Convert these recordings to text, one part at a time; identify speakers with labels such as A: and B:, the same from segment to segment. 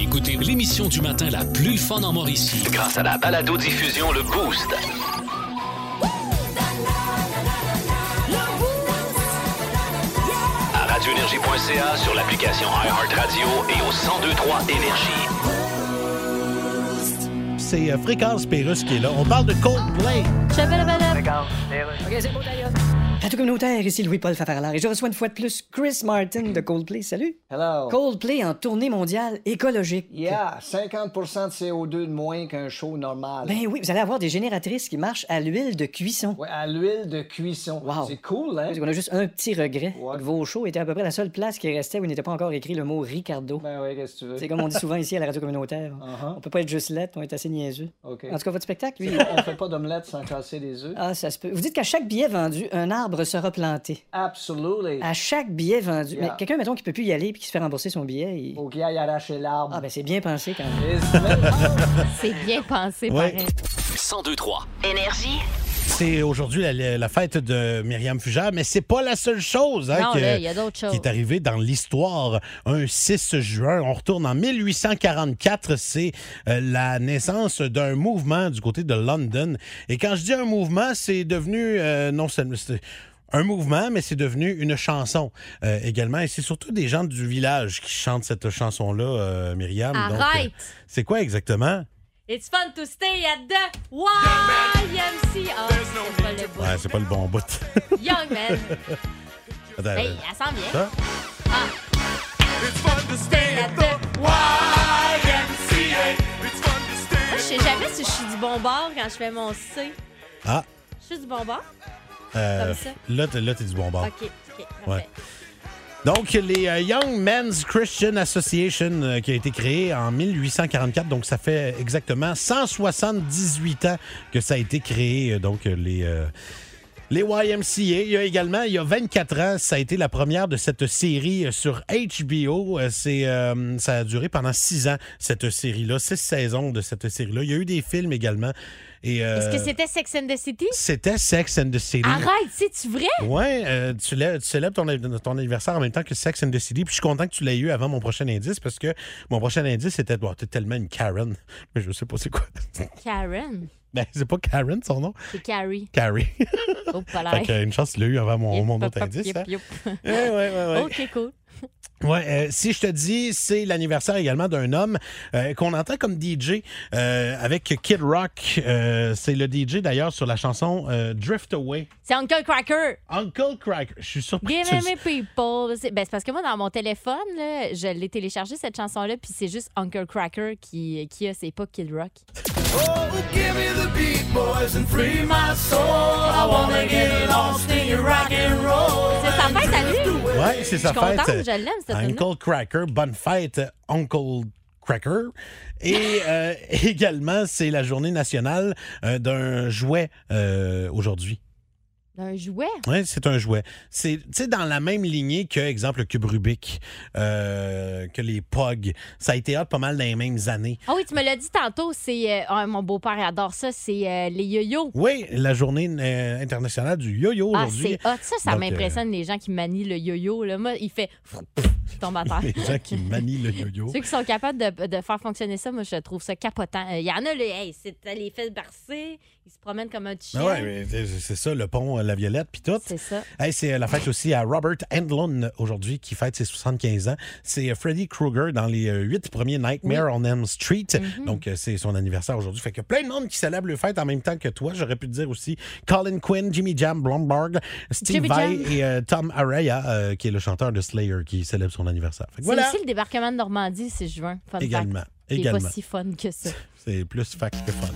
A: Écoutez l'émission du matin la plus fun en Mauricie grâce à la balado-diffusion Le Boost. À radioénergie.ca, sur l'application iHeartRadio et au 1023 Énergie.
B: C'est euh, Fréquence Pérusse qui est là. On parle de Coldplay.
C: OK, c'est beau, d'ailleurs. Radio communautaire, ici Louis-Paul Fafarlard et je reçois une fois de plus Chris Martin de Coldplay. Salut.
D: Hello.
C: Coldplay en tournée mondiale écologique.
D: Yeah, 50% de CO2 de moins qu'un show normal.
C: Ben oui, vous allez avoir des génératrices qui marchent à l'huile de cuisson.
D: Ouais, à l'huile de cuisson.
C: Wow.
D: C'est cool, hein?
C: On a juste un petit regret.
D: Ouais.
C: Vos shows étaient à peu près la seule place qui restait où il n'était pas encore écrit le mot Ricardo.
D: Ben oui, qu'est-ce que tu veux?
C: C'est comme on dit souvent ici à la radio communautaire.
D: Uh-huh.
C: On peut pas être juste lettre, on est assez niaiseux. En tout cas, votre spectacle, lui.
D: On fait pas d'omelette sans casser des œufs?
C: Ah, ça se peut. Vous dites qu'à chaque billet vendu, un arbre sera planté.
D: Absolutely.
C: À chaque billet vendu.
D: Yeah.
C: Mais quelqu'un, mettons, qui peut plus y aller puis qui se fait rembourser son billet. il-
D: Faut qu'il aille arracher l'arbre.
C: Ah, ben c'est bien pensé quand même.
E: C'est bien pensé,
B: Ouais.
E: pareil.
A: 1023.
F: Énergie.
B: C'est aujourd'hui la, la fête de Myriam Fugère, mais c'est pas la seule chose hein,
E: Non,
B: que-
E: là, il y a
B: qui est arrivée dans l'histoire. Un 6 juin, on retourne en 1844, c'est euh, la naissance d'un mouvement du côté de London. Et quand je dis un mouvement, c'est devenu euh, non seulement c'est un mouvement, mais c'est devenu une chanson euh, également. Et c'est surtout des gens du village qui chantent cette chanson-là, Myriam.
E: Arrête!
B: c'est quoi exactement?
E: It's fun to stay at the YMCA. c'est pas le bout.
B: Ouais, c'est pas le bon bout.
E: Young man.
B: Attends,
E: Hey,
B: euh,
E: elle sent bien.
B: ça?
E: Stay at the Moi, je sais jamais si je suis du bon bord quand je fais mon C.
B: Ah,
E: Je suis du bon bord?
B: euh,
E: Comme ça.
B: là, t'es, là, t'es du bon bord.
E: OK, OK, parfait.
B: Ouais. Donc, les euh, Young Men's Christian Association, euh, qui a été créée en 1844, donc ça fait exactement 178 ans que ça a été créé, euh, donc les... les YMCA, il y a également, il y a 24 ans, ça a été la première de cette série sur HBO. C'est, ça a duré pendant six ans, cette série-là, six saisons de cette série-là. Il y a eu des films également. Euh,
E: Est-ce que c'était Sex and the City?
B: C'était Sex and the City.
E: Arrête, c'est-tu vrai?
B: Ouais, euh, tu, lè- tu célèbres ton, ton anniversaire en même temps que Sex and the City. Puis je suis content que tu l'aies eu avant mon prochain indice parce que mon prochain indice c'était bon, t'es tellement une Karen, mais je sais pas c'est quoi.
E: Karen?
B: ben, c'est pas Karen son nom,
E: C'est Carrie.
B: Carrie.
E: Oh, pas
B: fait que, une chance tu l'as eu avant mon, autre indice. hein.
E: yep.
B: Ouais, ouais, ouais, ouais.
E: OK, cool.
B: Ouais, euh, si je te dis, c'est l'anniversaire également d'un homme euh, qu'on entend comme DJ euh, avec Kid Rock. C'est le DJ d'ailleurs sur la chanson Drift Away.
E: C'est Uncle Cracker.
B: Uncle Crack. Je suis surpris
E: Give me people. C'est ben, c'est parce que moi, dans mon téléphone, là, je l'ai téléchargé, cette chanson-là, puis c'est juste Uncle Cracker qui, qui a, c'est pas Kid Rock. C'est sa fête à lui.
B: Ouais, c'est sa fête.
E: contente, je l'aime, cette.
B: Uncle Cracker, bonne fête, Uncle Cracker. Et euh, également, c'est la journée nationale euh, d'un jouet euh, aujourd'hui.
E: Un jouet?
B: Oui, c'est un jouet. C'est dans la même lignée que, exemple, le cube Rubik, euh, que les POG. Ça a été hot pas mal dans les mêmes années.
E: Ah oui, tu me l'as dit tantôt, c'est. euh, ah, mon beau-père adore ça, c'est euh, les yo-yo.
B: Oui, la journée internationale du yo-yo
E: Ah,
B: aujourd'hui.
E: c'est hot. Ça, ça m'impressionne, les gens qui manient le yo-yo. Moi, il fait. Il tombe à terre.
B: Les gens qui manient le yo-yo.
E: Ceux qui sont capables de, de faire fonctionner ça, moi, je trouve ça capotant. Il y en a, là, hey, c'est les fesses barcées, ils se promènent comme un chien.
B: Ah mais c'est ça, le pont, la violette, puis tout.
E: C'est ça.
B: Hey, c'est euh, la fête aussi à Robert Englund aujourd'hui qui fête ses 75 ans. C'est euh, Freddy Krueger dans les euh, huit premiers Nightmare on Elm Street.
E: Mm-hmm.
B: Donc, c'est son anniversaire aujourd'hui. Fait que plein de monde qui célèbre le fête en même temps que toi. J'aurais pu te dire aussi Colin Quinn, Jimmy Jam Blomberg, Steve Vai et euh, Tom Araya, euh, qui est le chanteur de Slayer, qui célèbre son anniversaire.
E: C'est
B: voilà.
E: aussi le débarquement de Normandie, c'est juin. Fun
B: Également.
E: fact qui
B: n'est
E: pas si fun que ça.
B: C'est plus fac que fun.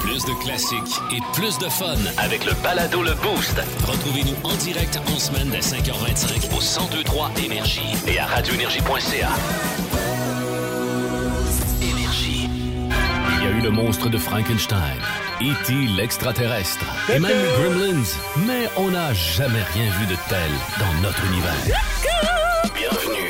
A: Plus de classiques et plus de fun avec le balado Le Boost. Retrouvez-nous en direct en semaine dès 5h25 au 1023 Énergie et à radioénergie.ca. Énergie. Il y a eu le monstre de Frankenstein, E.T. l'extraterrestre et même les Gremlins, mais on n'a jamais rien vu de tel dans notre univers. Bienvenue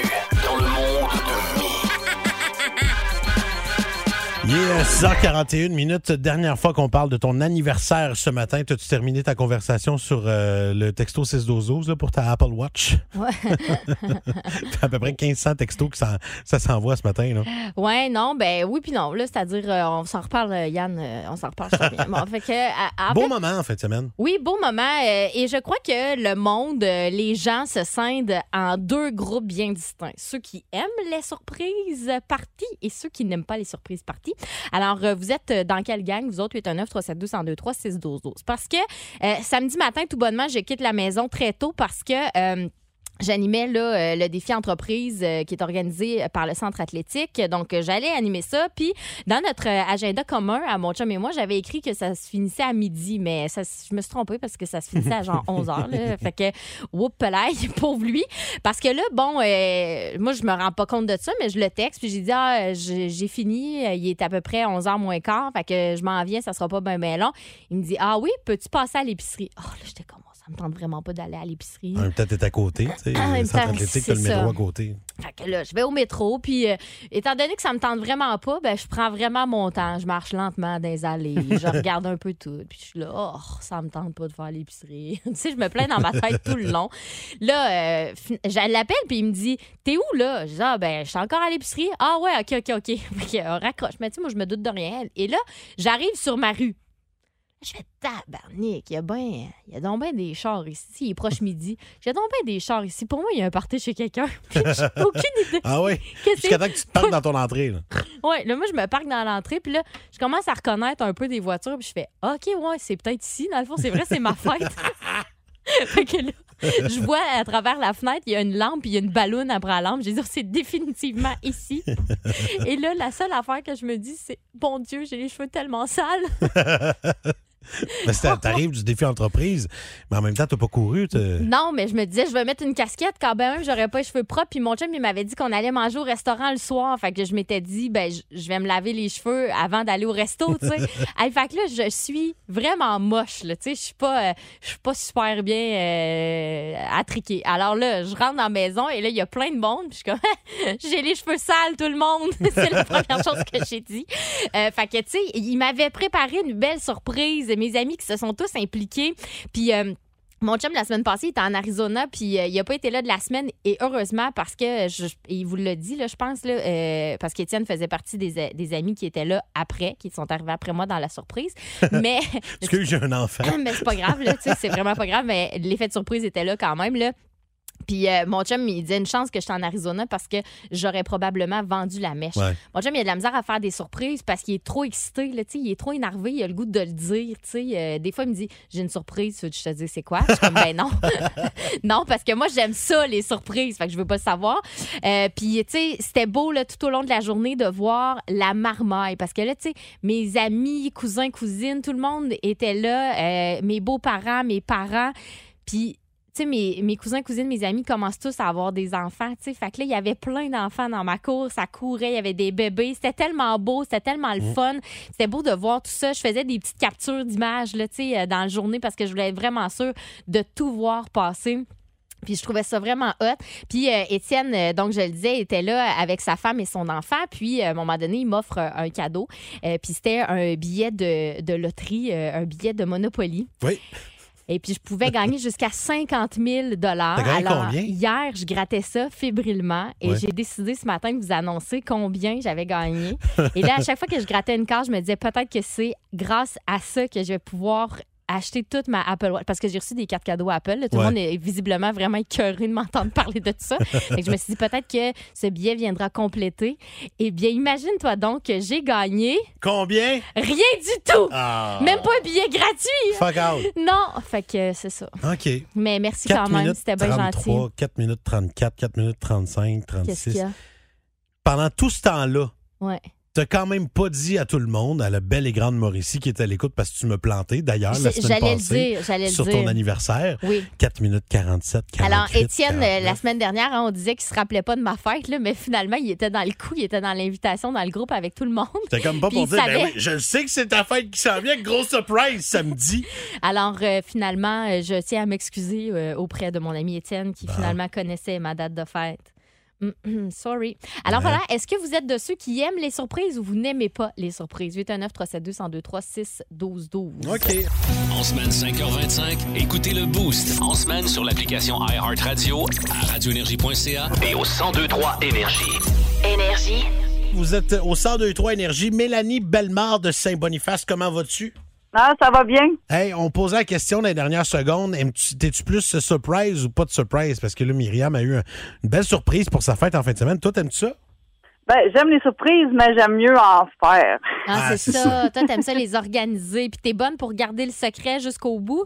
B: Il est 6h41 minutes. Dernière fois qu'on parle de ton anniversaire ce matin. T'as-tu terminé ta conversation sur euh, le texto 612 là, pour ta Apple Watch?
E: Ouais.
B: T'as à peu près 1500 textos que ça, ça s'envoie ce matin. Là.
E: Ouais, non, ben oui, puis non. Là, c'est-à-dire, euh, on s'en reparle, euh, Yann, euh, on s'en reparle, je. Bon, fait que,
B: Beau
E: fait,
B: moment en de semaine.
E: Oui, beau moment. et je crois que le monde, les gens se scindent en deux groupes bien distincts. Ceux qui aiment les surprises parties et ceux qui n'aiment pas les surprises parties. Alors, euh, vous êtes euh, dans quelle gang? Vous autres, 819 372 1023 6 12 12 Parce que euh, samedi matin, tout bonnement, je quitte la maison très tôt parce que... euh, J'animais là, euh, le défi entreprise euh, qui est organisé par le centre athlétique. Donc, euh, j'allais animer ça. Puis, dans notre agenda commun, à mon chum et moi, j'avais écrit que ça se finissait à midi, mais ça, je me suis trompée parce que ça se finissait à genre 11 heures. Là. Fait que, whoop, pauvre lui. Parce que là, bon, euh, moi, je me rends pas compte de ça, mais je le texte. Puis, j'ai dit, ah, j'ai fini. Il est à peu près 11 heures moins quart. Fait que je m'en viens, ça sera pas bien, bien long. Il me dit, ah oui, peux-tu passer à l'épicerie? Oh, là, j'étais comme, me tente vraiment pas d'aller à l'épicerie.
B: En même temps, t'es à côté. Tu sais, le centre athlétique,
E: c'est
B: t'as le métro
E: ça.
B: à côté.
E: Fait que là, je vais au métro, puis euh, étant donné que ça me tente vraiment pas, ben je prends vraiment mon temps. Je marche lentement dans les allées, je regarde un peu tout, puis je suis là, oh, ça me tente pas de faire l'épicerie. tu sais, je me plains dans ma tête tout le long. Là, euh, je l'appelle, puis il me dit, t'es où là? Je dis, ah, ben, je suis encore à l'épicerie. Ah, ouais, OK, OK, OK. Fait que, euh, raccroche. Mais tu sais, moi, je me doute de rien. Et là, j'arrive sur ma rue. Je fais tabarnak, il y a ben, il y a donc ben des chars ici. Il est proche midi. J'ai donc ben des chars ici. Pour moi, il y a un party chez quelqu'un. J'ai aucune idée.
B: Ah oui?
E: Qu'est-ce que
B: Jusqu'à temps que tu te parques dans ton entrée. Là.
E: Ouais, là, moi, je me parque dans l'entrée, puis là, je commence à reconnaître un peu des voitures, puis je fais OK, ouais, c'est peut-être ici. Dans le fond, c'est vrai, c'est ma fête. fait que là, je vois à travers la fenêtre, il y a une lampe, puis il y a une ballonne après la lampe. J'ai dit, c'est définitivement ici. Et là, la seule affaire que je me dis, c'est bon Dieu, j'ai les cheveux tellement sales.
B: Que t'arrives du défi entreprise, mais en même temps, t'as pas couru.
E: Non, mais je me disais, je vais mettre une casquette quand même, j'aurais pas les cheveux propres. Puis mon chum, il m'avait dit qu'on allait manger au restaurant le soir. Fait que je m'étais dit, ben, je- vais me laver les cheveux avant d'aller au resto, tu sais. Fait que là, je suis vraiment moche, là, tu sais. Je suis pas, euh, je suis pas super bien euh, attriquée. Alors là, je rentre dans la maison et là, il y a plein de monde. Puis je suis comme, j'ai les cheveux sales, tout le monde. C'est la première chose que j'ai dit. Euh, fait que, tu sais, il m'avait préparé une belle surprise. Mes amis qui se sont tous impliqués. Puis, euh, mon chum, la semaine passée, il était en Arizona, puis euh, il n'a pas été là de la semaine. Et heureusement, parce que, je, il vous l'a dit, là, je pense, là, euh, parce qu'Étienne faisait partie des, des amis qui étaient là après, qui sont arrivés après moi dans la surprise. Mais,
B: Parce que j'ai un enfant.
E: mais c'est pas grave, là, tu sais, c'est vraiment pas grave, mais l'effet de surprise était là quand même, là. Puis euh, mon chum, il disait une chance que j'étais en Arizona parce que j'aurais probablement vendu la mèche.
B: Ouais.
E: Mon chum, il a de la misère à faire des surprises parce qu'il est trop excité, là, tu sais, il est trop énervé, il a le goût de le dire, tu sais. Euh, des fois, il me dit J'ai une surprise, je te dise c'est quoi Je suis comme Ben non. non, parce que moi, j'aime ça, les surprises, fait que je veux pas le savoir. Euh, Puis, tu sais, c'était beau, là, tout au long de la journée de voir la marmaille parce que là, tu sais, mes amis, cousins, cousines, tout le monde était là, euh, mes beaux-parents, mes parents. Puis, tu sais, mes, mes cousins, cousines, mes amis commencent tous à avoir des enfants, tu sais. Fait que là, il y avait plein d'enfants dans ma cour, ça courait, il y avait des bébés. C'était tellement beau, c'était tellement le fun. C'était beau de voir tout ça. Je faisais des petites captures d'images, là, tu sais, euh, dans la journée parce que je voulais être vraiment sûre de tout voir passer. Puis je trouvais ça vraiment hot. Puis euh, Étienne, euh, donc je le disais, était là avec sa femme et son enfant. Puis euh, à un moment donné, il m'offre un cadeau. Puis c'était un billet de, de loterie, un billet de Monopoly.
B: Oui.
E: Et puis, je pouvais gagner jusqu'à 50 000
B: T'as gagné
E: Alors,
B: combien?
E: hier, je grattais ça fébrilement et
B: Ouais.
E: j'ai décidé ce matin de vous annoncer combien j'avais gagné. et là, à chaque fois que je grattais une carte, je me disais peut-être que c'est grâce à ça que je vais pouvoir acheter toute ma Apple Watch parce que j'ai reçu des cartes cadeaux Apple. là. Tout
B: Ouais.
E: le monde est visiblement vraiment écœuré de m'entendre parler de tout ça. Que je me suis dit peut-être que ce billet viendra compléter. Eh bien, imagine-toi donc que j'ai gagné
B: Combien?
E: rien du tout.
B: Ah.
E: Même pas un billet gratuit.
B: Fuck out.
E: Non, fait que c'est ça.
B: OK.
E: Mais merci
B: 4
E: quand même, c'était bien
B: 33,
E: gentil.
B: 4 minutes 34, 4 minutes 35,
E: Qu'est-ce
B: 36.
E: qu'il y a?
B: Pendant tout ce temps-là,
E: Ouais.
B: T'as quand même pas dit à tout le monde, à la belle et grande Mauricie qui est à l'écoute parce que tu me plantais d'ailleurs la semaine
E: J'allais le
B: passée
E: dire, le
B: sur
E: dire.
B: ton anniversaire.
E: Oui.
B: 4 minutes 47, 48,
E: Alors, Étienne, euh,
B: 49.
E: la semaine dernière, hein, on disait qu'il se rappelait pas de ma fête, là, mais finalement, il était dans le coup, il était dans l'invitation dans le groupe avec tout le monde.
B: C'était comme pas
E: Puis
B: pour dire, ben oui, je sais que c'est ta fête qui s'en vient, grosse surprise samedi.
E: Alors, euh, finalement, euh, je tiens à m'excuser euh, auprès de mon ami Étienne qui finalement connaissait ma date de fête. Hum, Sorry. Alors
B: Ouais.
E: voilà, est-ce que vous êtes de ceux qui aiment les surprises ou vous n'aimez pas les surprises? 819 372 1023 6 12 12
B: OK.
A: En semaine 5h25, écoutez le Boost. En semaine sur l'application iHeartRadio, à radioénergie.ca et au 1023 Énergie.
F: Énergie.
B: Vous êtes au 1023 Énergie. Mélanie Bellemare de Saint-Boniface, comment vas-tu?
G: Ah, ça va bien?
B: Hey, on posait la question dans les dernières secondes. Aimes-tu- T'es-tu plus surprise ou pas de surprise? Parce que là, Myriam a eu un- une belle surprise pour sa fête en fin de semaine. Toi, t'aimes-tu ça?
G: Ben, j'aime les surprises, mais j'aime mieux en faire.
E: Ah,
B: Ah,
E: c'est
B: c'est
E: ça. Toi, t'aimes ça les organiser. Puis t'es bonne pour garder le secret jusqu'au bout?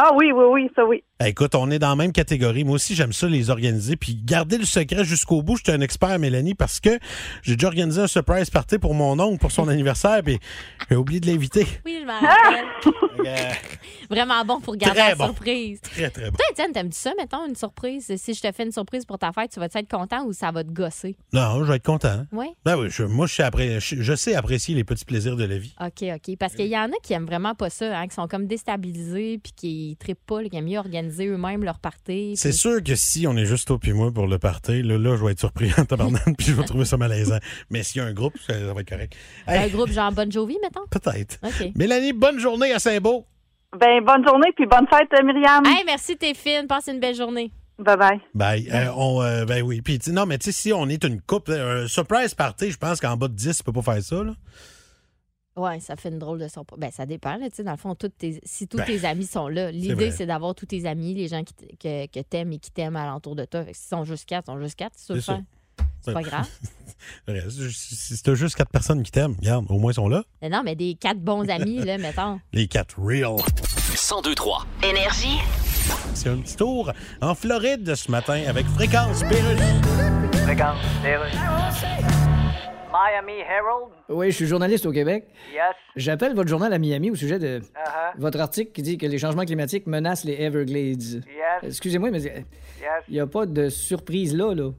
G: Ah oui, oui, oui, ça oui.
B: Eh, Écoute, on est dans la même catégorie. Moi aussi, j'aime ça les organiser. Puis garder le secret jusqu'au bout. Je suis un expert, Mélanie, parce que j'ai déjà organisé un surprise party pour mon oncle pour son anniversaire. Puis j'ai oublié de l'inviter.
E: Oui, je m'en rappelle.
B: Euh,
E: Vraiment bon pour garder
B: Très
E: la
B: bon.
E: surprise.
B: très, très bon.
E: Toi, Étienne, t'aimes-tu ça, mettons, une surprise? Si je te fais une surprise pour ta fête, tu vas être content ou ça va te gosser?
B: Non, je vais être content.
E: Oui?
B: Ben oui, je- moi, je, sais appré- je, je sais apprécier les petits plaisirs de la vie.
E: OK, OK. Parce qu'il y en a qui aiment vraiment pas ça, hein, qui sont comme déstabilisés puis qui trippent pas, là, qui aiment mieux organiser eux-mêmes leur party.
B: C'est
E: puis-
B: sûr que si on est juste toi puis moi pour le party, là, là je vais être surpris en tabarnane puis je vais trouver ça malaisant. Mais s'il y a un groupe, ça, ça va être correct. Hey,
E: Un groupe genre Bon Jovi, mettons?
B: Peut-être.
E: OK.
B: Mélanie, bonne journée à Saint-Beau.
G: Ben, bonne journée, puis bonne fête, euh, Myriam.
E: Hey, merci, t'es fine. Passe une belle journée.
G: Bye-bye.
B: Bye. Euh, on, euh, ben oui. Puis, non, mais tu sais, si on est une couple, un surprise party, je pense qu'en bas de 10, tu peux pas faire ça. Là.
E: Ouais, ça fait une drôle de surprise. Ben, ça dépend, là, tu sais. Dans le fond, toutes tes- si tous
B: Ben,
E: tes amis sont là, l'idée, c'est d'avoir tous tes amis, les gens qui t- que, que t'aimes et qui t'aiment alentour de toi. Fait que S'ils sont juste quatre, ils sont juste quatre.
B: C'est ça.
E: faire, c'est pas
B: Ouais.
E: grave.
B: Si t'as juste quatre personnes qui t'aiment, regarde, au moins ils sont là.
E: Mais non, mais des quatre bons amis, là, mettons.
B: Les quatre real.
A: 1023
F: Énergie.
B: C'est un petit tour en Floride ce matin avec Fréquence Pérus.
D: Fréquence, Miami Herald.
C: Oui, je suis journaliste au Québec.
D: Yes.
C: J'appelle votre journal à Miami au sujet de
D: Uh-huh.
C: votre article qui dit que les changements climatiques menacent les Everglades.
D: Yes.
C: Excusez-moi, mais
D: Yes.
C: il n'y a pas de surprise là, là.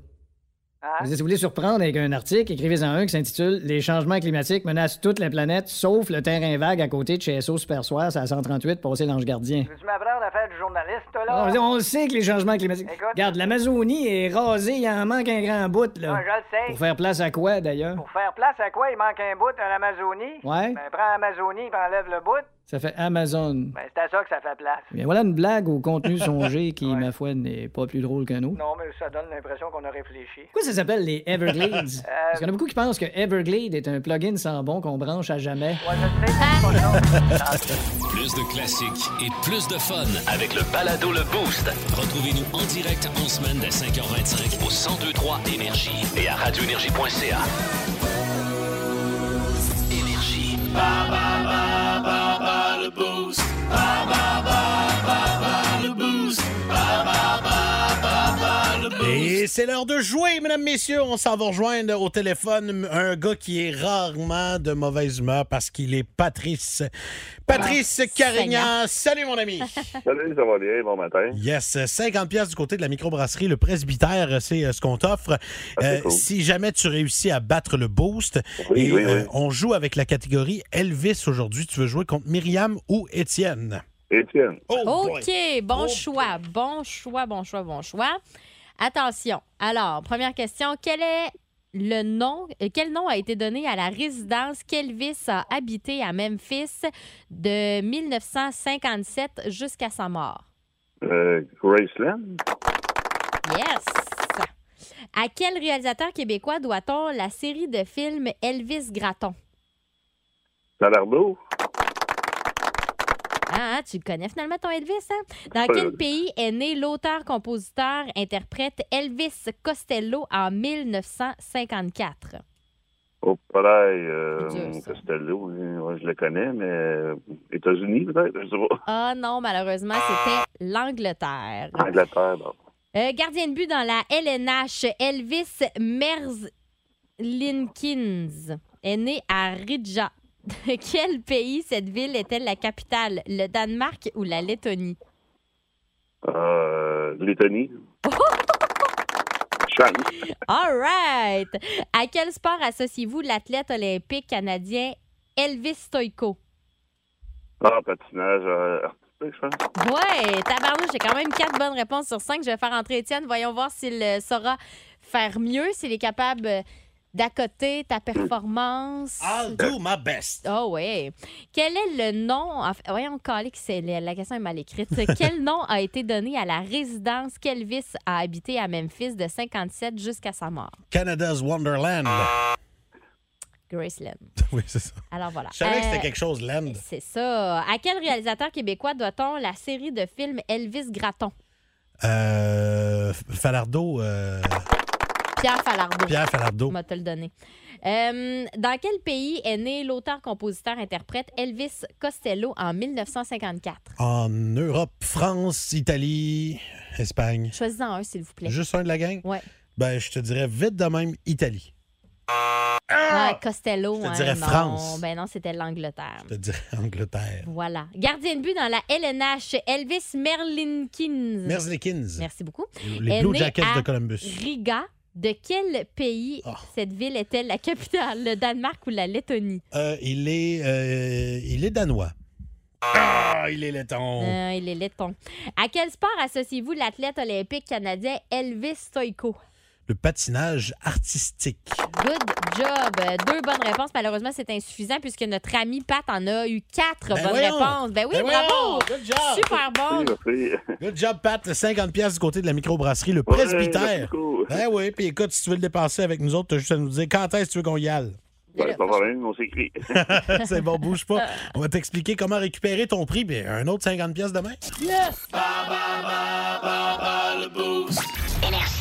D: Hein?
C: Si vous voulez surprendre avec un article, écrivez-en un qui s'intitule Les changements climatiques menacent toute la planète, sauf le terrain vague à côté de chez SO Super Soir, c'est à 138, passé l'Ange Gardien.
D: M'apprendre à faire du journaliste, là?
C: On, on le sait que les changements climatiques.
D: Écoute.
C: Regarde, l'Amazonie est rasée, il en manque un grand bout, là.
D: Ah, je le sais.
C: Pour faire place à quoi, d'ailleurs?
D: Pour faire place à quoi? Il manque un bout à l'Amazonie?
C: Ouais.
D: Ben, prends l'Amazonie et enlève le bout.
C: Ça fait Amazon.
D: Ben, c'est à ça que ça fait place.
C: Bien, voilà une blague au contenu songé qui, ma foi, n'est pas plus drôle qu'un autre.
D: Non, mais ça donne l'impression qu'on a réfléchi.
C: Pourquoi ça s'appelle les Everglades?
D: Euh,
C: Parce qu'il y en a beaucoup qui pensent que Everglade est un plugin sans bon qu'on branche à jamais.
D: Ouais, je sais, c'est pas ça.
A: Plus de classiques et plus de fun avec le balado Le Boost. Retrouvez-nous en direct en semaine dès 5h25 au 1023 Énergie et à radioénergie.ca. Énergie. the booze.
B: Et c'est l'heure de jouer, mesdames, messieurs. On s'en va rejoindre au téléphone un gars qui est rarement de mauvaise humeur parce qu'il est Patrice. Patrice Carignan. Salut, mon ami.
H: Salut, ça va bien, bon matin.
B: Yes, 50 pièces du côté de la microbrasserie. Le presbytère, c'est euh, ce qu'on t'offre.
H: Ah,
B: Euh,
H: cool.
B: Si jamais tu réussis à battre le boost,
H: Oui,
B: et,
H: oui,
B: euh, on joue avec la catégorie Elvis aujourd'hui. Tu veux jouer contre Myriam ou Étienne?
H: Étienne,
B: Oh.
E: OK, bon
B: Oh,
E: choix, bon choix, bon choix, bon choix. Attention. Alors, première question, quel est le nom, euh, quel nom a été donné à la résidence qu'Elvis a habité à Memphis de 1957 jusqu'à sa mort?
H: euh, Graceland,
E: Yes! À quel réalisateur québécois doit-on la série de films Elvis Gratton?
H: Salardo,
E: Ah, hein, tu le connais finalement ton Elvis, hein? Dans
H: Euh.
E: quel pays est né l'auteur-compositeur-interprète Elvis Costello en 1954?
H: au pareil, euh. Costello, hein, ouais, je le connais, mais euh, États-Unis peut-être, je sais pas.
E: Ah non, malheureusement, c'était l'Angleterre.
H: Angleterre, bon.
E: Euh, gardien de but dans la LNH, Elvis Merzlinkins. est né à Riga. De quel pays cette ville est-elle la capitale? Le Danemark ou la Lettonie?
H: Euh, Lettonie.
E: All right! À quel sport associez-vous l'athlète olympique canadien Elvis Stoïko?
H: Ah, patinage euh, artistique, je.
E: Ouais, tabarnouche, j'ai quand même quatre bonnes réponses sur cinq. Je vais faire entrer Étienne. Voyons voir s'il euh, saura faire mieux, s'il est capable euh, d'accoter ta performance.
B: I'll do my best.
E: Oh oui. Quel est le nom... en fait, voyons, calé que c'est la la question est mal écrite. Quel nom a été donné à la résidence qu'Elvis a habité à Memphis de 57 jusqu'à sa mort?
B: Canada's Wonderland.
E: Graceland.
B: oui, c'est ça.
E: Alors voilà.
B: Je savais que
E: Euh,
B: c'était quelque chose, land.
E: C'est ça. À quel réalisateur québécois doit-on la série de films Elvis Gratton?
B: Euh, Falardeau. euh,
E: Pierre Falardeau.
B: Pierre Falardeau.
E: Va te le donner. Euh, dans quel pays est né l'auteur-compositeur-interprète Elvis Costello en 1954?
B: En Europe, France, Italie, Espagne.
E: Choisis-en un, s'il vous plaît.
B: Juste un de la gang?
E: Ouais.
B: Ben, je te dirais vite de même Italie.
E: Ouais, Costello.
B: Je te
E: hein,
B: dirais
E: non.
B: France.
E: Ben non, c'était l'Angleterre.
B: Je te dirais Angleterre.
E: Voilà. Gardien de but dans la LNH, Elvis Merlinkins.
B: Merzlikins.
E: Merci beaucoup.
B: Les Blue Jackets
E: à
B: de Columbus.
E: Riga. De quel pays
B: Oh.
E: cette ville est-elle la capitale? Le Danemark ou la Lettonie?
B: Euh, il, est, euh, il est danois. Ah, il est laiton.
E: Euh, il est letton. À quel sport associez-vous l'athlète olympique canadien Elvis Stoïko?
B: Le patinage artistique.
E: Good job. Euh, Deux bonnes réponses. Malheureusement, c'est insuffisant puisque notre ami Pat en a eu quatre
B: Ben
E: bonnes
B: voyons.
E: réponses. Ben oui,
B: Ben
E: bravo.
B: voyons. Good job.
E: Super bon.
H: Merci, merci.
B: Good job, Pat. 50 pièces du côté de la microbrasserie, le
H: Ouais,
B: presbytère. Ben oui, puis écoute, si tu veux le dépasser avec nous autres, t'as juste à nous dire quand est-ce que tu veux qu'on y aille.
H: Ben, pas problème, on s'écrit.
B: C'est bon, bouge pas. On va t'expliquer comment récupérer ton prix, puis un autre 50 pièces demain.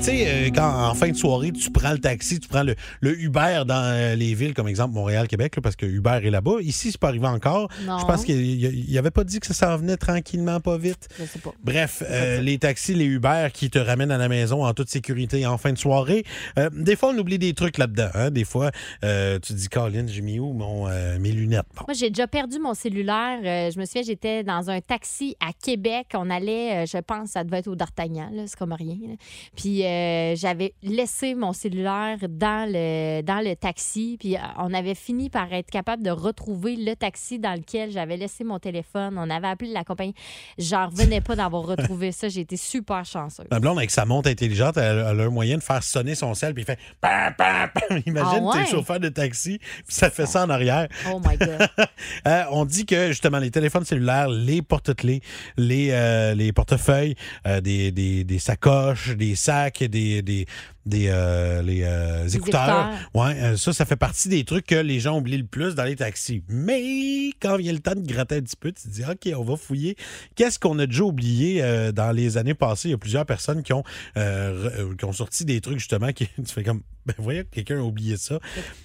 B: Tu sais, euh, quand en fin de soirée, tu prends le taxi, tu prends le, le Uber dans euh, les villes, comme exemple Montréal, Québec, là, parce que Uber est là-bas. Ici, c'est pas arrivé encore.
E: Non.
B: Je pense qu'il avait pas dit que ça s'en venait tranquillement, pas vite.
E: Je sais pas.
B: Bref, euh, les taxis, les Uber qui te ramènent à la maison en toute sécurité en fin de soirée. Euh, des fois, on oublie des trucs là-dedans. hein. Des fois, euh, tu te dis, Colin, j'ai mis où mon, mes lunettes? Bon.
E: Moi, j'ai déjà perdu mon cellulaire. Je me souviens, j'étais dans un taxi à Québec. On allait, je pense, ça devait être au D'Artagnan, là, c'est comme rien. là. Puis euh, j'avais laissé mon cellulaire dans le, dans le taxi. Puis euh, on avait fini par être capable de retrouver le taxi dans lequel j'avais laissé mon téléphone. On avait appelé la compagnie. J'en revenais pas d'avoir retrouvé ça. J'ai été super chanceuse.
B: Ma blonde, avec sa montre intelligente, elle, elle a un moyen de faire sonner son sel, puis il fait pam, pam, pam. Imagine,
E: Ah
B: t'es chauffeur de taxi, puis ça fait ça en arrière.
E: Oh my God.
B: Euh, on dit que justement les téléphones cellulaires, les porte-clés, les, euh, les portefeuilles, des, des, des sacoches, des sacs, des, des, des, euh, les, euh, écouteurs. Ouais, euh, ça, ça fait partie des trucs que les gens oublient le plus dans les taxis. Mais quand vient le temps de gratter un petit peu, tu te dis, OK, on va fouiller. Qu'est-ce qu'on a déjà oublié euh, dans les années passées? Il y a plusieurs personnes qui ont, re- qui ont sorti des trucs justement qui tu fais comme, ben voyons, quelqu'un a oublié ça.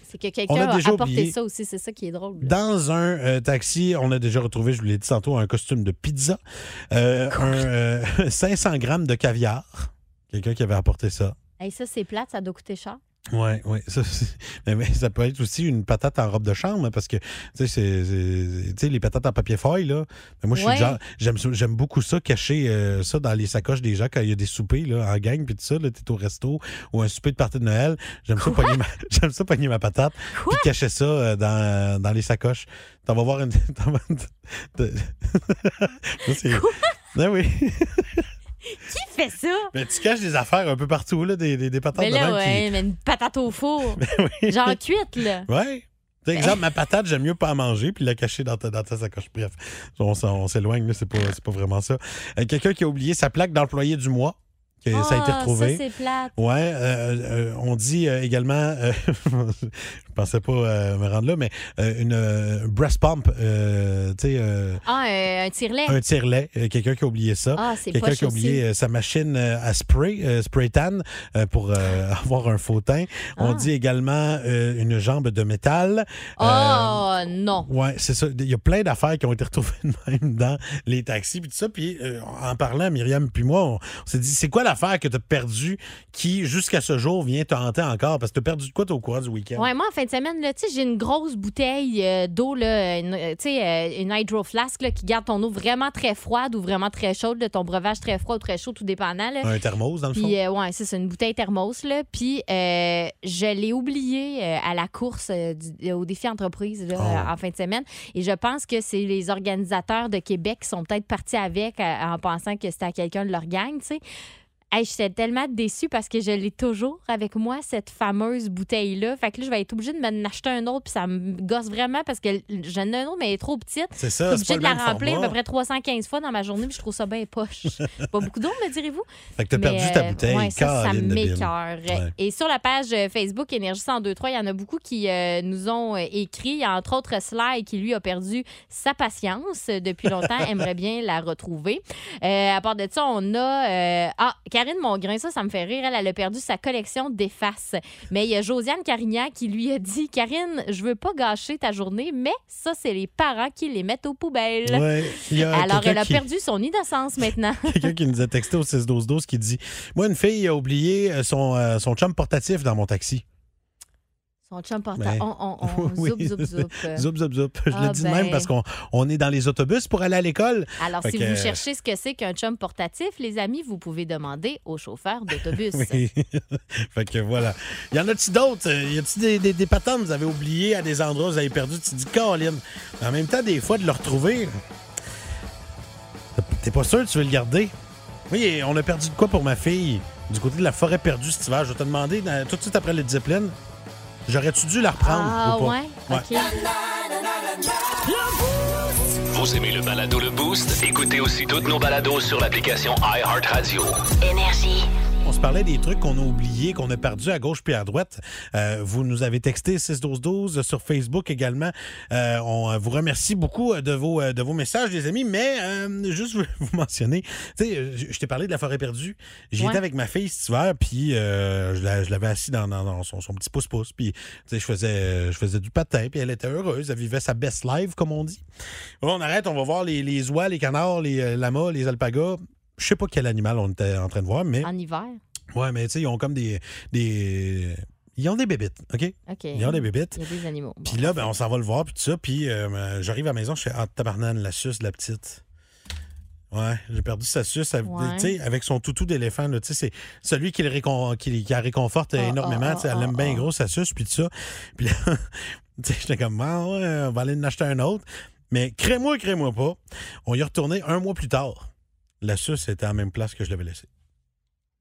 E: C'est que
B: On
E: quelqu'un
B: a
E: a,
B: déjà
E: apporté
B: oublié.
E: ça aussi. C'est ça qui est drôle. là.
B: Dans un euh, taxi, on a déjà retrouvé, je vous l'ai dit tantôt, un costume de pizza, euh, un, euh, 500 grammes de caviar. Quelqu'un qui avait apporté ça.
E: Hey, ça, c'est plate. Ça doit coûter cher.
B: Oui, oui. Ça, mais, mais ça peut être aussi une patate en robe de chambre, hein, parce que, tu sais, les patates en papier feuille, là. Mais moi, je suis
E: Ouais.
B: genre, j'aime, j'aime beaucoup ça, cacher euh, ça dans les sacoches des gens quand il y a des soupers, là, en gang, puis tout ça, là, t'es au resto ou un souper de partie de Noël. J'aime ça pogner ma, j'aime ça pogner ma patate, puis cacher ça euh, dans, dans les sacoches. T'en vas voir une. t'en vas- de- c'est- Ben oui.
E: Qui fait ça?
B: Ben, tu caches des affaires un peu partout, là, des, des, des patates
E: Mais
B: de
E: là,
B: qui-
E: ouais, mais une patate au four.
B: oui.
E: Genre cuite, là.
B: Ouais. Par exemple, ma patate, j'aime mieux pas en manger puis la cacher dans ta, dans ta sacoche. Bref, on, on s'éloigne, c'est pas, pas vraiment ça. Euh, Quelqu'un qui a oublié sa plaque d'employé du mois. Que ça a été
E: Ah,
B: retrouvé.
E: Ça, c'est plate.
B: Ouais, euh, euh, on dit euh, également, je pensais pas me rendre là, mais une breast pump, tu sais,
E: Ah, un, tire-lait.
B: un tire-lait, quelqu'un qui a oublié ça.
E: Ah, c'est
B: Quelqu'un qui a oublié sa machine à spray, spray tan, pour avoir un faux teint. On
E: Ah.
B: dit également une jambe de métal.
E: Oh, non.
B: Ouais, c'est ça. Il y a plein d'affaires qui ont été retrouvées de même dans les taxis puis tout ça. Puis en parlant, Myriam puis moi, on, on s'est dit, c'est quoi l'affaire que tu as perdue qui, jusqu'à ce jour, vient te hanter encore? Parce que tu as perdu de quoi toi, au courant du week-end?
E: Ouais, moi, en fin de semaine, là, tu sais, j'ai une grosse bouteille euh, d'eau, une, euh, tu sais, euh, une hydro flask là, qui garde ton eau vraiment très froide ou vraiment très chaude, là, ton breuvage très froid ou très chaud, tout dépendant. Là.
B: Un thermos, dans le fond?
E: Euh, ouais, c'est une bouteille thermos, là. Puis, je l'ai oublié euh, à la course du- au défi entreprise, là,
B: Oh.
E: en fin de semaine. Et je pense que c'est les organisateurs de Québec qui sont peut-être partis avec en pensant que c'était à quelqu'un de leur gang, tu sais. Hey, j'étais tellement déçue parce que je l'ai toujours avec moi, cette fameuse bouteille-là. Fait que là, je vais être obligée de m'en acheter un autre, puis ça me gosse vraiment parce que j'en ai un autre, mais elle est trop petite.
B: C'est
E: Je suis
B: ça, c'est pas
E: obligée de la remplir à peu près 315 fois dans ma journée, puis je trouve ça bien poche. pas beaucoup d'eau, me direz-vous?
B: Fait que t'as perdu ta
E: euh,
B: bouteille.
E: ouais, ça, ça.
B: Ouais.
E: Et sur la page euh, Facebook Énergie 1023, il y en a beaucoup qui euh, nous ont écrit. Il y a entre autres Sly qui, lui, a perdu sa patience depuis longtemps, aimerait bien la retrouver. Euh, à part de ça, on a... euh, Ah, Karine Mongrain, ça, ça me fait rire. Elle, elle a perdu sa collection d'effaces. Mais il y a Josiane Carignan qui lui a dit, Karine, je veux pas gâcher ta journée, mais ça, c'est les parents qui les mettent aux poubelles.
B: Ouais, il y a
E: Alors, elle a
B: qui-
E: perdu son innocence maintenant.
B: Quelqu'un qui nous a texté au 6-12-12 qui dit Moi, une fille a oublié euh, son, euh, son chum portatif dans mon taxi.
E: Son chum portable.
B: Ben,
E: On, on, on
B: oui.
E: zoup, zoup, zoup.
B: Zoup, zoup, zoup. Je
E: Ah,
B: le dis de
E: ben.
B: même parce qu'on on est dans les autobus pour aller à l'école.
E: Alors,
B: Fait
E: si
B: que,
E: vous
B: euh,
E: cherchez ce que c'est qu'un chum portatif, les amis, vous pouvez demander au chauffeur d'autobus.
B: Oui. fait que voilà. Y en a-tu d'autres? Euh, Y a-tu des, des, des patentes que vous avez oubliées à des endroits où vous avez perdu? Tu te dis, Caroline. En même temps, des fois, de le retrouver, t'es pas sûr que tu veux le garder? Oui, on a perdu de quoi pour ma fille? Du côté de la forêt perdue cet hiver. Je vais te demander, dans- tout de suite après le discipline, j'aurais-tu dû la reprendre
E: Ah,
B: ou pas?
E: ouais? OK.
A: Vous aimez le balado Le Boost? Écoutez aussi toutes nos balados sur l'application iHeartRadio.
F: Énergie.
B: Parlait des trucs qu'on a oubliés, qu'on a perdus à gauche puis à droite. Euh, vous nous avez texté 61212 sur Facebook également. Euh, on euh, vous remercie beaucoup de vos, de vos messages, les amis. Mais euh, juste vous, mentionner, tu sais, je t'ai parlé de la forêt perdue. J'y
E: Ouais.
B: étais avec ma fille cet hiver, puis je la- je l'avais assis dans, dans- dans son, son petit pouce-pouce. Puis, tu sais, je faisais, je faisais du patin, puis elle était heureuse. Elle vivait sa best life, comme on dit. Là, on arrête, on va voir les, les oies, les canards, les lamas, les alpagas. Je sais pas quel animal on était en train de voir, mais.
E: En hiver.
B: Ouais, mais tu sais, ils ont comme des, des. Ils ont des bébites, OK?
E: OK.
B: Ils ont des bébites.
E: Il y a des animaux.
B: Puis là, ben, on s'en va le voir, puis tout ça. Puis euh, j'arrive à la maison, je fais Ah, tabarnane, la suce de la petite. Ouais, j'ai perdu sa suce. Elle-
E: Ouais.
B: tu sais, avec son toutou d'éléphant, là, tu sais, c'est celui qui, le récon- qui, qui la réconforte
E: Ah,
B: énormément.
E: ah,
B: tu sais, elle
E: ah,
B: aime bien gros, sa suce, puis tout ça. Puis là, tu sais, j'étais comme, ah, ouais, on va aller en acheter un autre. Mais crée-moi, crée-moi pas. On y est retourné un mois plus tard. La suce était à la même place que je l'avais laissée.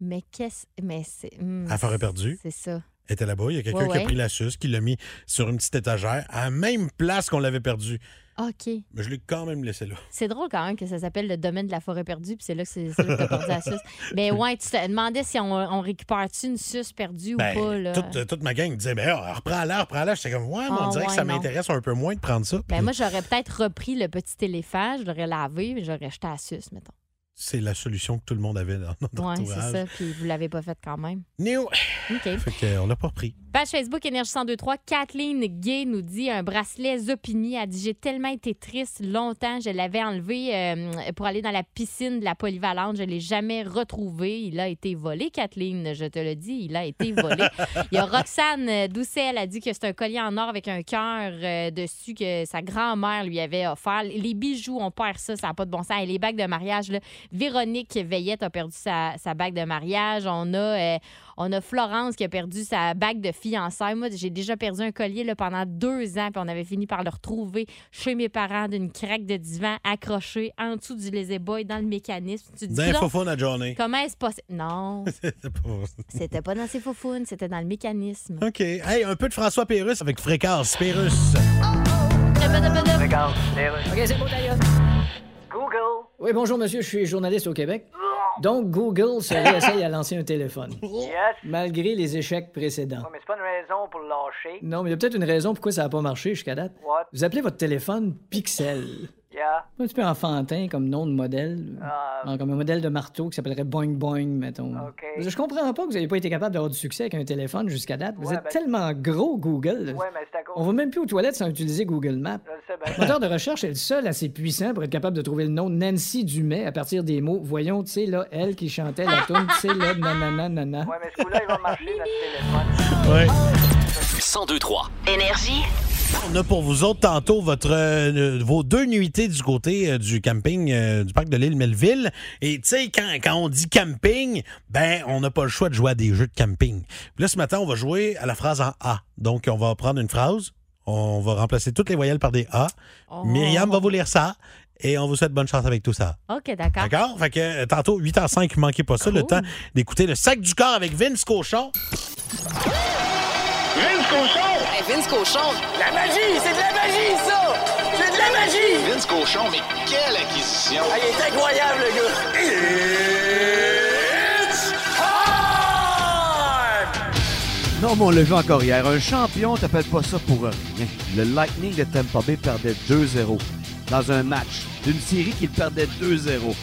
E: Mais qu'est-ce. Mais c'est. hmm,
B: forêt perdue.
E: C'est ça.
B: Elle était là-bas. Il y a quelqu'un
E: Ouais,
B: qui a
E: ouais.
B: pris la suce, qui l'a mis sur une petite étagère, à la même place qu'on l'avait perdue.
E: OK.
B: Mais je l'ai quand même laissé là.
E: C'est drôle quand même que ça s'appelle le domaine de la forêt perdue, puis c'est là que c'est c'est là que t'as perdu la suce. Mais ouais, tu te demandais si on, on récupère-tu une suce perdue
B: Ben,
E: ou pas. Là.
B: toute, euh, toute ma gang disait, ben, ah, reprends-la, reprends-la. J'étais comme, ouais, mais on
E: Ah,
B: dirait que
E: ouais,
B: ça
E: non.
B: m'intéresse un peu moins de prendre ça.
E: Ben moi, j'aurais peut-être repris le petit éléphant, je l'aurais lavé, mais j'aurais jeté la suce, mettons.
B: C'est la solution que tout le monde avait dans notre
E: Ouais, c'est
B: entourage.
E: ça, puis vous l'avez pas fait quand même.
B: New.
E: OK.
B: Fait qu'on l'a pas repris.
E: Page Facebook Énergie 1023, Kathleen Gay nous dit un bracelet Zopini. Elle dit J'ai tellement été triste longtemps. Je l'avais enlevé euh, pour aller dans la piscine de la polyvalente. Je ne l'ai jamais retrouvé. Il a été volé, Kathleen. Je te le dis, il a été volé. Il y a Roxane euh, Doucet, elle a dit que c'est un collier en or avec un cœur euh, dessus que sa grand-mère lui avait offert. Les bijoux, on perd ça, ça n'a pas de bon sens. Et les bagues de mariage, là, Véronique Veillette a perdu sa, sa bague de mariage. On a, euh, on a Florence qui a perdu sa bague de fiançailles. Moi, j'ai déjà perdu un collier là, pendant deux ans, puis on avait fini par le retrouver chez mes parents d'une craque de divan accroché en dessous du lazy boy dans le mécanisme. Tu dis, coudonc,
B: faux à journée.
E: comment est-ce possible? Non, c'était pas dans ses faux c'était dans le mécanisme.
B: OK. Hey, un peu de François Pérus avec fréquence. Pérus.
C: OK, c'est beau, d'ailleurs. Oui, bonjour, monsieur, je suis journaliste au Québec. Donc, Google se réessaye à lancer un téléphone,
D: Yes.
C: malgré les échecs précédents.
D: Ouais, mais c'est pas une raison pour lâcher.
C: Non, mais il y a peut-être une raison pourquoi ça n'a pas marché jusqu'à date.
D: What?
C: Vous appelez votre téléphone Pixel.
D: Yeah.
C: Un petit peu enfantin comme nom de modèle.
D: Ah.
C: Ah, Comme un modèle de marteau qui s'appellerait Boing Boing, mettons.
D: OK.
C: Je comprends pas que vous n'ayez pas été capable d'avoir du succès avec un téléphone jusqu'à date. Vous
D: Ouais,
C: êtes
D: ben-
C: tellement gros, Google.
D: Ouais, mais c'est à cause.
C: On va même plus aux toilettes sans utiliser Google Maps.
D: Sais bien.
C: Le moteur de recherche est le seul assez puissant pour être capable de trouver le nom Nancy Dumais à partir des mots. Voyons, tu sais, là, elle qui chantait la tune, tu sais, là, nanana, nanana.
D: Ouais, mais ce coup-là, il va marcher, notre téléphone.
B: Ouais.
A: 1023.
F: Énergie.
B: On a pour vous autres tantôt votre, euh, vos deux nuitées du côté euh, du camping euh, du parc de l'île Melville. Et tu sais, quand, quand on dit camping, ben on n'a pas le choix de jouer à des jeux de camping. Puis là, ce matin, on va jouer à la phrase en A. Donc, on va prendre une phrase, on va remplacer toutes les voyelles par des A.
E: Oh.
B: Myriam va vous lire ça et on vous souhaite bonne chance avec tout ça.
E: OK, d'accord.
B: D'accord? Fait que euh, tantôt, 8 h 5, manquez pas ça, le temps d'écouter le sac du corps avec Vince Cochon.
F: Hey, Vince Cochon.
D: La magie! C'est de la magie, ça! C'est de la magie!
I: Vince Cochon, mais quelle acquisition!
D: Ah, il est incroyable, le gars!
J: Non, mais on l'a vu encore hier. Un champion, t'appelles pas ça pour rien. Le Lightning de Tampa Bay perdait 2-0 dans un match d'une série qu'ils perdaient 2-0.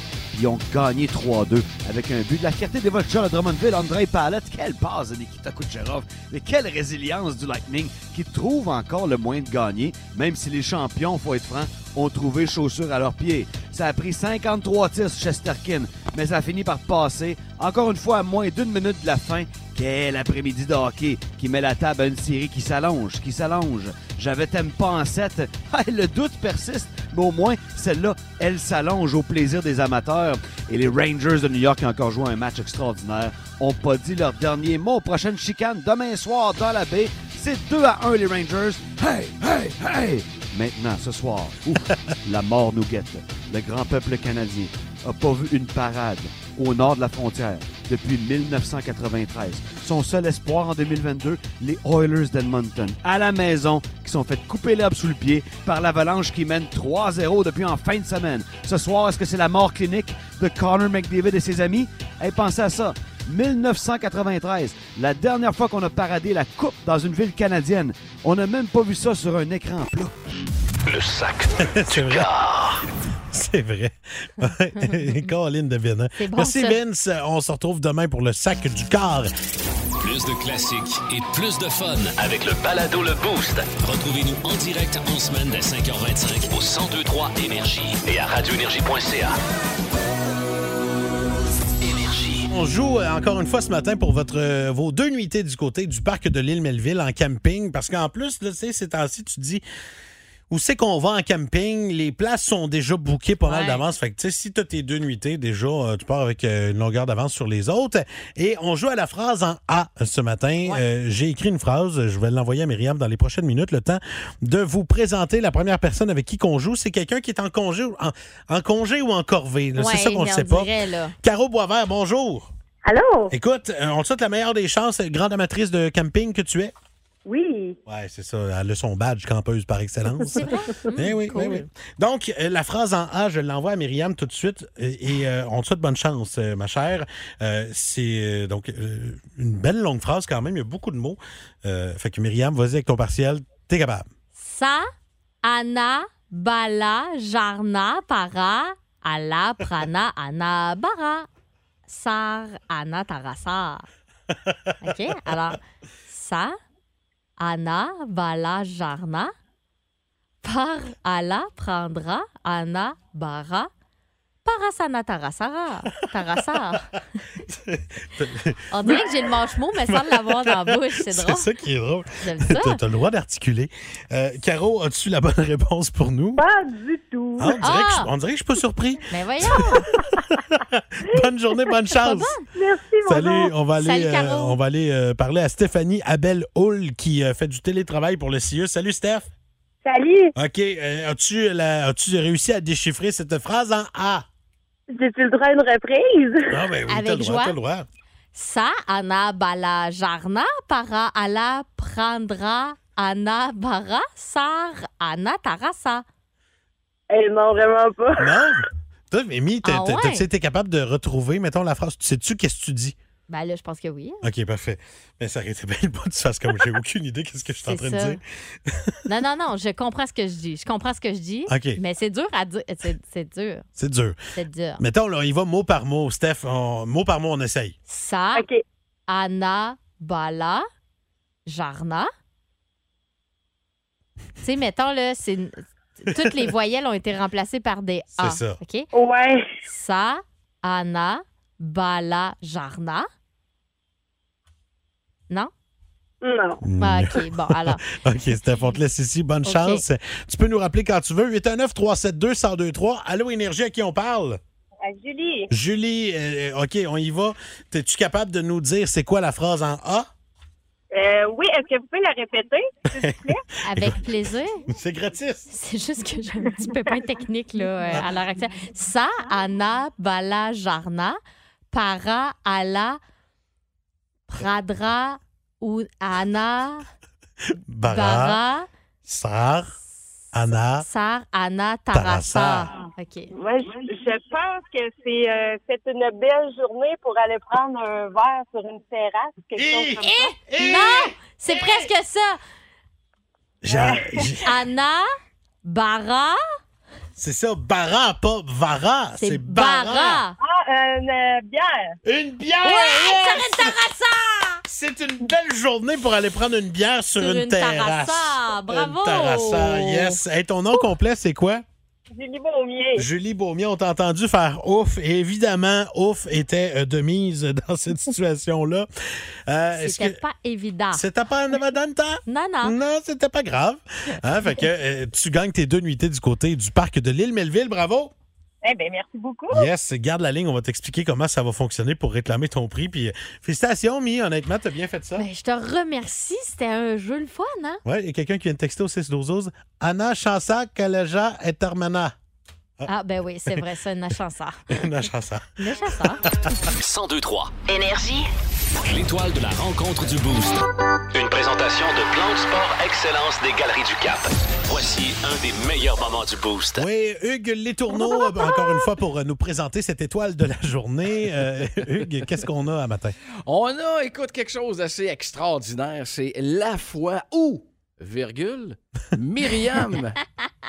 J: Ils ont gagné 3-2 avec un but de la fierté des Vultures de Drummondville, André Palette. Quelle passe de Nikita Kucherov. Mais quelle résilience du Lightning qui trouve encore le moyen de gagner, même si les champions, faut être franc, ont trouvé chaussures à leurs pieds. Ça a pris 53 tirs Chesterkin, mais ça a fini par passer. Encore une fois, à moins d'une minute de la fin, quel après-midi de hockey qui met la table à une série qui s'allonge, qui s'allonge. J'avais t'aime pas en 7. le doute persiste, mais au moins, celle-là, elle s'allonge au plaisir des amateurs. Et les Rangers de New York qui ont encore joué un match extraordinaire ont pas dit leur dernier mot. Prochaine chicane demain soir dans la baie. C'est 2 à 1 les Rangers. Hey, hey, hey! Maintenant, ce soir, ouf, la mort nous guette. Le grand peuple canadien a pas vu une parade au nord de la frontière depuis 1993. Son seul espoir en 2022, les Oilers d'Edmonton, à la maison, qui sont fait couper l'herbe sous le pied par l'Avalanche qui mène 3-0 depuis en fin de semaine. Ce soir, est-ce que c'est la mort clinique de Connor McDavid et ses amis? Hey, pensez à ça. 1993, la dernière fois qu'on a paradé la coupe dans une ville canadienne. On n'a même pas vu ça sur un écran plat.
A: Le sac
B: vrai. C'est vrai. Caroline de
E: bon,
B: Merci
E: ça.
B: Vince. On se retrouve demain pour le sac du corps.
A: Plus de classiques et plus de fun avec le balado Le Boost. Retrouvez-nous en direct en semaine dès 5h25 au 1023 Énergie et à radioénergie.ca. Énergie.
B: On joue euh, encore une fois ce matin pour votre, euh, vos deux nuitées du côté du parc de l'île Melville en camping. Parce qu'en plus, là, tu sais, ces temps-ci, tu te dis. Où c'est qu'on va en camping? Les places sont déjà bookées pas mal
E: Ouais.
B: d'avance. Fait que, tu sais, si tu as tes deux nuitées, déjà, euh, tu pars avec euh, une longueur d'avance sur les autres. Et on joue à la phrase en A ce matin. Euh, J'ai écrit une phrase. Je vais l'envoyer à Myriam dans les prochaines minutes. Le temps de vous présenter la première personne avec qui qu'on joue. C'est quelqu'un qui est en congé, ou- en, en congé ou en corvée.
E: Ouais,
B: c'est ça qu'on ne sait pas.
E: là.
B: Caro Boisvert, bonjour.
G: Allô?
B: Écoute, euh, on te souhaite la meilleure des chances, grande amatrice de camping que tu es.
G: Oui.
B: Ouais, c'est ça. Elle a son badge campeuse par excellence.
E: C'est vrai?
B: Eh oui,
E: Cool.
B: oui, oui. Donc, euh, la phrase en A, je l'envoie à Myriam tout de suite. Et, et, euh, on te souhaite bonne chance, euh, ma chère. Euh, c'est euh, donc euh, une belle longue phrase quand même. Il y a beaucoup de mots. Euh, fait que Myriam, vas-y avec ton partiel. T'es capable.
E: Sa, Ana, Bala, Jarna, Para, Ala, Prana, Ana, Bara. Sar, Ana, Tarasa. OK? Alors, Sa, Ana, Bala, Jarna. Par, Ala, Prendra, Ana, Bara. Parasana, Tarasara. Tarasa. On dirait que j'ai le manche-mot, mais sans l'avoir dans la bouche. C'est drôle.
B: C'est ça qui est drôle.
E: J'aime ça.
B: T'as t'as le droit d'articuler. Euh, Caro, as-tu la bonne réponse pour nous?
G: Pas du tout.
B: Ah, on, dirait que
E: Ah!
B: je, on dirait que je suis pas surpris.
E: Mais voyons.
B: Bonne journée, bonne chance.
G: Merci, mon
B: Salut, on va aller,
E: Salut,
B: euh,
E: Caro.
B: on va aller euh, parler à Stéphanie Abel Hull qui euh, fait du télétravail pour le CIE. Salut Steph.
G: Salut.
B: OK, euh, as-tu la- as-tu réussi à déchiffrer cette phrase en A?
G: J'ai-tu le droit à une reprise?
B: Ah ben oui,
E: Avec
B: t'as le droit,
E: joie.
B: t'as le droit.
E: Sa, Ana, Bala, Jarna, Para, Ala, Prendra, Ana, Bara, Sar, Ana, Tarasa.
G: Eh non, vraiment pas.
B: Non? Toi, Amy, t'as-
E: Ah
B: t'as-
E: ouais?
B: t'as-tu été capable de retrouver, mettons, la phrase? Sais-tu qu'est-ce que tu dis?
E: Ben là, je pense que oui.
B: OK, parfait. Mais ça aurait été bien pas tu fasses comme j'ai aucune idée qu'est-ce que je suis en train
E: ça.
B: de dire.
E: Non, non, non, je comprends ce que je dis. Je comprends ce que je dis.
B: OK.
E: Mais c'est dur à dire. C'est dur.
B: C'est dur.
E: C'est dur.
B: Mettons, là, on y va mot par mot. Steph, on- mot par mot, on essaye.
E: Ça, Anna, Bala, Jarna. Tu sais, mettons, là, c'est. Toutes les voyelles ont été remplacées par des A.
B: C'est ça.
E: OK?
G: Ouais.
E: Ça, Anna, Bala, Jarna. Non?
G: Non.
E: Ah, OK, bon, alors.
B: OK, Steph, on te laisse ici. Bonne chance. Tu peux nous rappeler quand tu veux. 819-372-1023. Allô, Énergie, à qui on parle?
G: À Julie.
B: Julie, euh, OK, on y va. Es-tu capable de nous dire c'est quoi la phrase en A?
G: Euh, oui, est-ce que vous pouvez la répéter, s'il vous plaît?
E: Avec plaisir.
B: C'est gratis.
E: C'est juste que j'ai un petit pépin technique là, euh, à l'heure actuelle. Ça, Anna, Bala, Jarna, Para, Ala, Pradra, ou Anna,
B: Bara,
E: Bara,
B: Sar, Anna.
E: Sar, Anna,
B: Tarassa.
E: Tarassa. OK.
G: Moi, je, je pense que c'est euh, c'est une belle journée pour aller prendre un verre sur une terrasse, quelque chose comme ça.
E: Non! C'est presque ça!
B: J'ai- j'ai-
E: Anna, Bara,
B: C'est ça, Bara, pas Vara.
E: c'est
B: Bara.
E: Bara.
G: Ah, une euh, bière.
B: Une bière!
E: Ouais,
B: yes!
E: sur une Tarassa!
B: C'est une belle journée pour aller prendre une bière sur,
E: Sur
B: une,
E: une
B: terrasse.
E: Tarassa. Bravo!
B: Une Tarassa, yes. Hey, ton nom complet, c'est quoi?
G: Julie Beaumier.
B: Julie Beaumier, on t'a entendu faire ouf. Et évidemment, ouf était euh, de mise dans cette situation-là. Euh,
E: C'était
B: que
E: pas évident.
B: c'était pas un dans temps?
E: Non, non.
B: Non, c'était pas grave. Hein, fait que euh, tu gagnes tes deux nuitées du côté du parc de l'île Melville. Bravo!
G: Eh bien, merci beaucoup.
B: Yes, garde la ligne, on va t'expliquer comment ça va fonctionner pour réclamer ton prix. Puis euh, félicitations, Mi, honnêtement, t'as bien fait ça.
E: Ben, je te remercie. C'était un jeu le fun, hein?
B: Ouais, il y a quelqu'un qui vient de texter au 6 12 Anna Chansa Kaleja et Termana.
E: Ah, ben oui, c'est vrai, ça, une chanson.
B: Anna Chansa.
E: Une chanson.
A: 1023.
F: Énergie.
A: L'étoile de la rencontre du Boost. Une présentation de Plan de Sport Excellence des Galeries du Cap. Voici un des meilleurs moments du Boost.
B: Oui, Hugues Létourneau, euh, encore une fois, pour euh, nous présenter cette étoile de la journée. Euh, Hugues, qu'est-ce qu'on a à matin?
K: On a, écoute, quelque chose d'assez extraordinaire. C'est la fois où, virgule, Myriam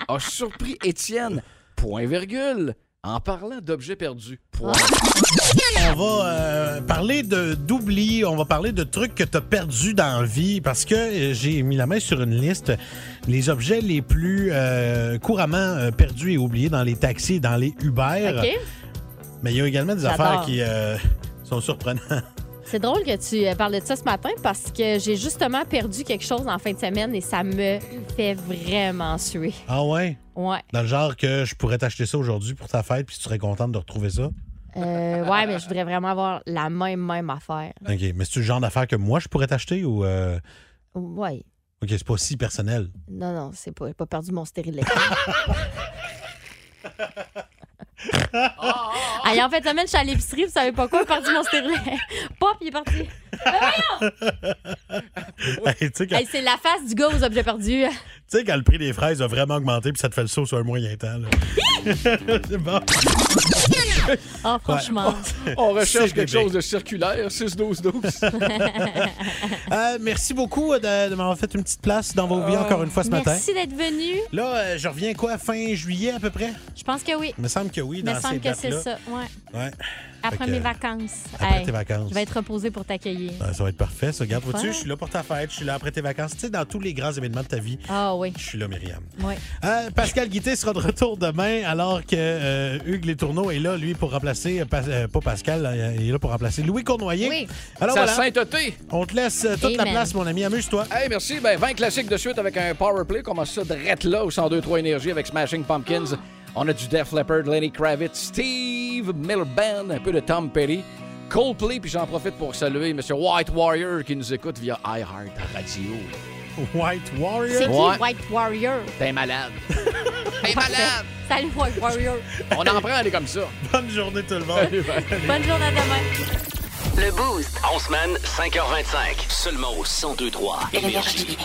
K: a surpris Étienne, point virgule, en parlant d'objets perdus. Point.
B: On va euh, parler de d'oubli, on va parler de trucs que tu as perdus dans la vie parce que euh, j'ai mis la main sur une liste les objets les plus euh, couramment euh, perdus et oubliés dans les taxis et dans les Uber.
E: OK.
B: Mais il y a également des affaires qui euh, sont surprenantes.
E: C'est drôle que tu parles de ça ce matin parce que j'ai justement perdu quelque chose en fin de semaine et ça me fait vraiment suer.
B: Ah ouais?
E: Ouais.
B: Dans le genre que je pourrais t'acheter ça aujourd'hui pour ta fête puis tu serais contente de retrouver ça?
E: Euh, ouais, mais je voudrais vraiment avoir la même, même affaire.
B: OK. Mais c'est le genre d'affaire que moi je pourrais t'acheter ou. euh,
E: Ouais.
B: OK, c'est pas si personnel.
E: Non, non, c'est pas, j'ai pas perdu mon stérilet. Allez, en fait, semaine, je suis à l'épicerie, vous savez pas quoi, j'ai perdu mon stérilet. Pop, il est parti.
B: Hey,
E: c'est la face du gars aux objets perdus.
B: Tu sais, quand le prix des fraises a vraiment augmenté puis ça te fait le saut sur un moyen temps. c'est bon.
E: Oh, franchement.
K: On recherche quelque
B: bébé.
K: chose de circulaire, 6-12-12.
B: Euh, merci beaucoup de, de m'avoir fait une petite place dans vos vies encore une fois ce matin.
E: Merci d'être venu.
B: Là, euh, je reviens quoi, fin juillet à peu près?
E: Je pense que oui.
B: Il me semble que oui,
E: Il
B: dans
E: me
B: ces
E: semble que c'est ça. Ouais.
B: Ouais.
E: Après mes vacances.
B: après
E: Hey,
B: tes vacances.
E: Je vais être reposée pour t'accueillir.
B: Ben, ça va être parfait, ça. Garde,
E: Fun.
B: vois-tu, je suis là pour ta fête, je suis là après tes vacances. Tu sais, dans tous les grands événements de ta vie,
E: Ah oui.
B: je suis là, Myriam.
E: Oui.
B: Euh, Pascal Guité sera de retour demain, alors que euh, Hugues Létourneau est là, lui, pour remplacer, euh, Pas- euh, pas Pascal, il est là pour remplacer Louis Cournoyer.
E: Oui.
B: Alors
K: Sa
B: voilà,
K: sainteté.
B: on te laisse euh, toute la place, mon ami. Amuse-toi.
K: Hey, merci. Ben, 20 classiques de suite avec un power play. Commence ça direct là au 102-3 Énergie avec Smashing Pumpkins. On a du Def Leppard, Lenny Kravitz, Steve Milband, un peu de Tom Petty, Coldplay, puis j'en profite pour saluer M. White Warrior qui nous écoute via iHeart Radio.
B: White Warrior?
E: C'est qui
K: Ouais.
E: White Warrior?
K: T'es malade. T'es malade.
E: Salut White Warrior.
K: On en prend, elle est comme ça.
B: Bonne journée tout le monde.
E: Bonne journée à demain.
F: Le Boost.
A: En semaine, 5h25. Seulement au 1023 Énergie.